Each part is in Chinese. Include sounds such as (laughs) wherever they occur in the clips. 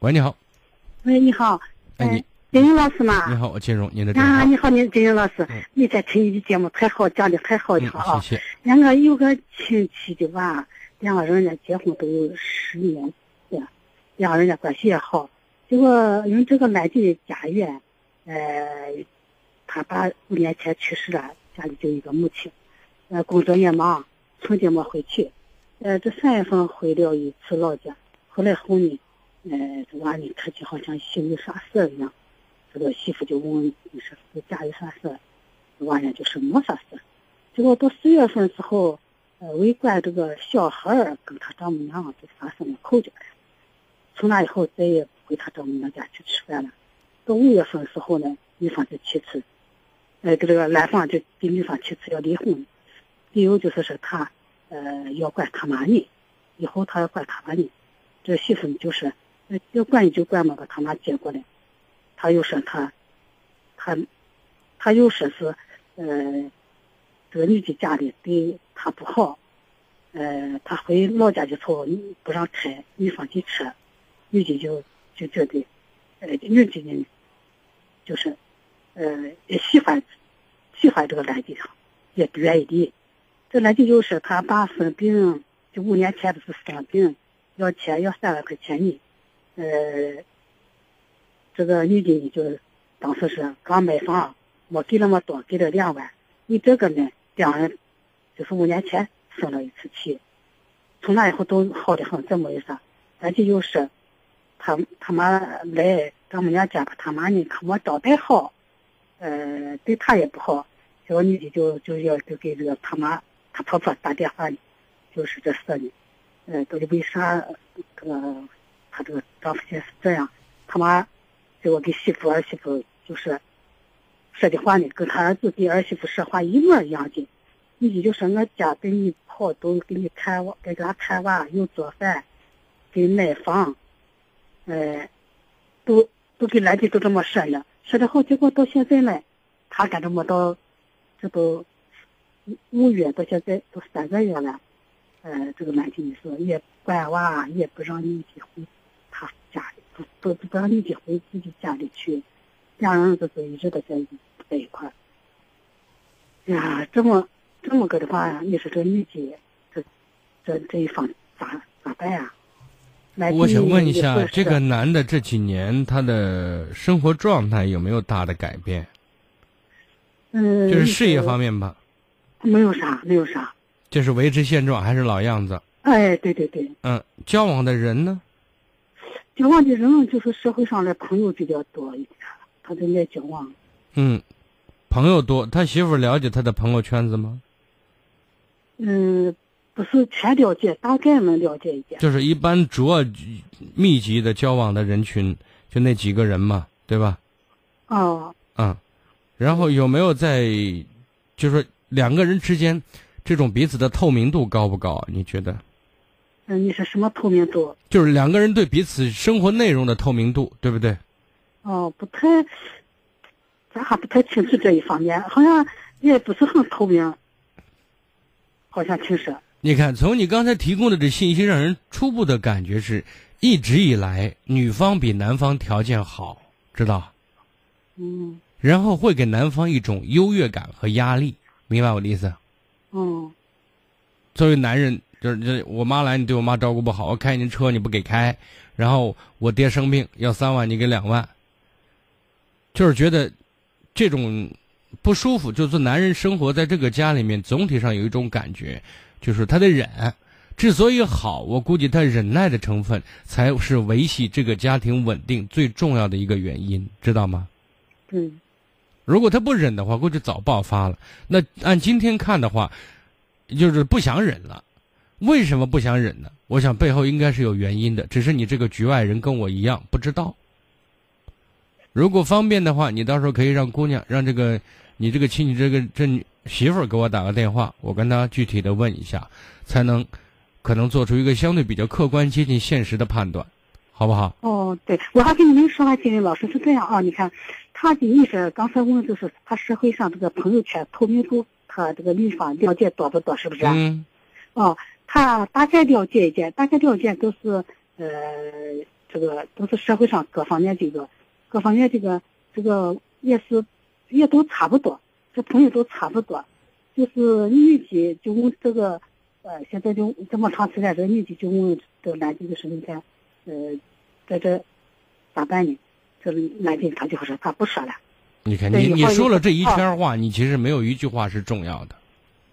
喂，你好。喂，你好。哎，你金英老师吗？你好，我金荣，您的。啊，你好，您金英老师，你在听你的节目太好，讲的太好了啊！谢谢。两个有个亲戚的娃，两个人家结婚都有十年了，两个人家关系也好。结果因为这个男的家园，呃，他爸五年前去世了，家里就一个母亲，呃，工作也忙，春节没回去，呃，这三月份回了一次老家，回来后呢，呃，这娃呢看起好像心有啥事一样，这个媳妇就问你说是家有啥事，娃呢就说没啥事，结果到四月份之后，呃，围观这个小孩儿跟他丈母娘就发生了口角，从那以后再也不。回他丈母娘家去吃饭了。到五月份时候呢，女方就提出，呃，这个男方就给女方提出要离婚，理由就是说他，呃，要管他妈呢，以后他要管他妈呢。这媳妇就是，要管你就管嘛，把他妈接过来。他又说他，他，他又说是，呃，这个女的家里对他不好，呃，他回老家的时候不让开女方的车，女的就。就觉得，呃，女的呢，就是，呃，也喜欢，喜欢这个男的，也不愿意离。这男的就说他爸生病，就五年前的是生病，要钱要三万块钱呢。呃，这个女的呢，就当时是刚买房，没给那么多，给了两万。你这个呢，两人就是五年前生了一次气，从那以后都好的很，怎么回事？男的就是。他他妈来丈母娘家，他妈呢可没招待好，呃，对他也不好。这个女的就就要就给这个他妈他婆婆打电话呢，就是这事呢，呃，到底为啥这个他这个丈夫现是这样？他妈结果给媳妇儿媳妇就是说的话呢，跟他儿子给儿媳妇说话一模一样的。女的就说我家给你跑，都给你看娃，给他看娃，又做饭，给买房。呃，都都给男的都这么说了，说的好，结果到现在呢，他干这么到，这都五月到现在都三个月了，呃，这个男的你说也管娃，也不让你结婚，不不不让你的回自己家里去，两人都是一直都在在一块儿。呀，这么这么个的话，你说这女的，这这这一方咋咋办呀？我想问一下，这个男的这几年他的生活状态有没有大的改变？嗯，就是事业方面吧。没有啥，没有啥。就是维持现状，还是老样子。哎，对对对。嗯，交往的人呢？交往的人就是社会上的朋友比较多一点，他都爱交往。嗯，朋友多，他媳妇了解他的朋友圈子吗？嗯。不是全了解，大概能了解一点。就是一般主要密集的交往的人群，就那几个人嘛，对吧？哦。嗯，然后有没有在，就是说两个人之间，这种彼此的透明度高不高？你觉得？嗯，你是什么透明度？就是两个人对彼此生活内容的透明度，对不对？哦，不太，咱还不太清楚这一方面，好像也不是很透明，好像听说。你看，从你刚才提供的这信息，让人初步的感觉是，一直以来女方比男方条件好，知道？嗯。然后会给男方一种优越感和压力，明白我的意思？嗯。作为男人，就是这我妈来，你对我妈照顾不好，我开你车你不给开，然后我爹生病要三万，你给两万，就是觉得这种不舒服。就是男人生活在这个家里面，总体上有一种感觉。就是他得忍，之所以好，我估计他忍耐的成分才是维系这个家庭稳定最重要的一个原因，知道吗？嗯。如果他不忍的话，估计早爆发了。那按今天看的话，就是不想忍了。为什么不想忍呢？我想背后应该是有原因的，只是你这个局外人跟我一样不知道。如果方便的话，你到时候可以让姑娘，让这个你这个亲戚这个这女。媳妇儿给我打个电话，我跟她具体的问一下，才能可能做出一个相对比较客观、接近现实的判断，好不好？哦，对，我还跟你们说啊，金林老师是这样啊，你看，他的意思刚才问就是他社会上这个朋友圈透明度，他这个女方了解多不多，是不是？嗯。哦，他大概了解一点，大概了解都是呃，这个都是社会上各方面这个各方面这个这个也是也都差不多，这朋友都差不多，就是女的就问这个呃，现在就这么长时间，这个女的就问这个男的就是你看，呃，在这咋办呢？这男的他就说他不说了。你看，你你说了这一圈话，你其实没有一句话是重要的。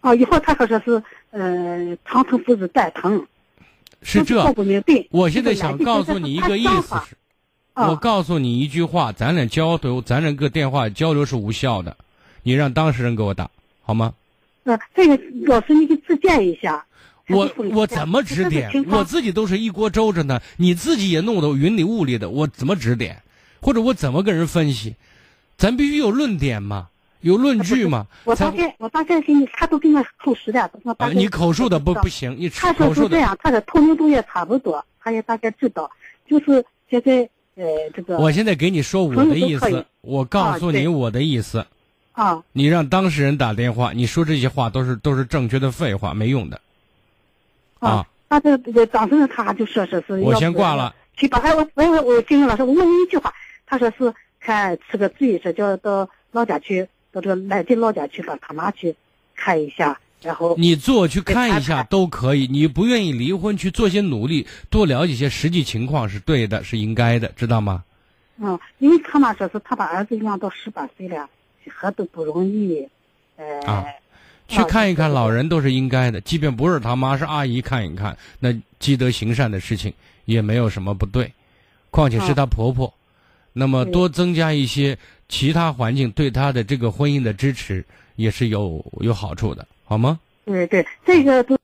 哦，以后他说说是呃，长疼不是带疼。是这，我现在想告诉你一个意思 (laughs) 是，我告诉你一句话，咱俩交流，咱俩个电话交流是无效的，你让当事人给我打好吗？呃，这个老师，你给指点一下。我我怎么指点？我自己都是一锅粥着呢，你自己也弄得云里雾里的，我怎么指点？或者我怎么跟人分析？咱必须有论点嘛，有论据嘛。我大概我大概给你，他都给我口述的。啊，你口述的不不行，你他说是这样，他的透明度也差不多，他也大概知道。就是现在呃，这个。我现在给你说我的意思，我告诉你我的意思。啊。你让当事人打电话，你说这些话都是都是正确的废话，没用的。啊，他这这个当事人他就说说是，我先挂了。去把他我我我我金英老师，我问你一句话，他说是看吃个嘴，说叫到老家去，到这个来的老家去把他妈去看一下，然后你做去看一下都可以。你不愿意离婚，去做些努力，多了解些实际情况是对的，是应该的，知道吗？嗯，因为他妈说是他把儿子养到十八岁了，何都不容易，呃。去看一看老人都是应该的，即便不是他妈是阿姨看一看，那积德行善的事情也没有什么不对。况且是她婆婆，那么多增加一些其他环境对他的这个婚姻的支持也是有有好处的，好吗？对对，这个都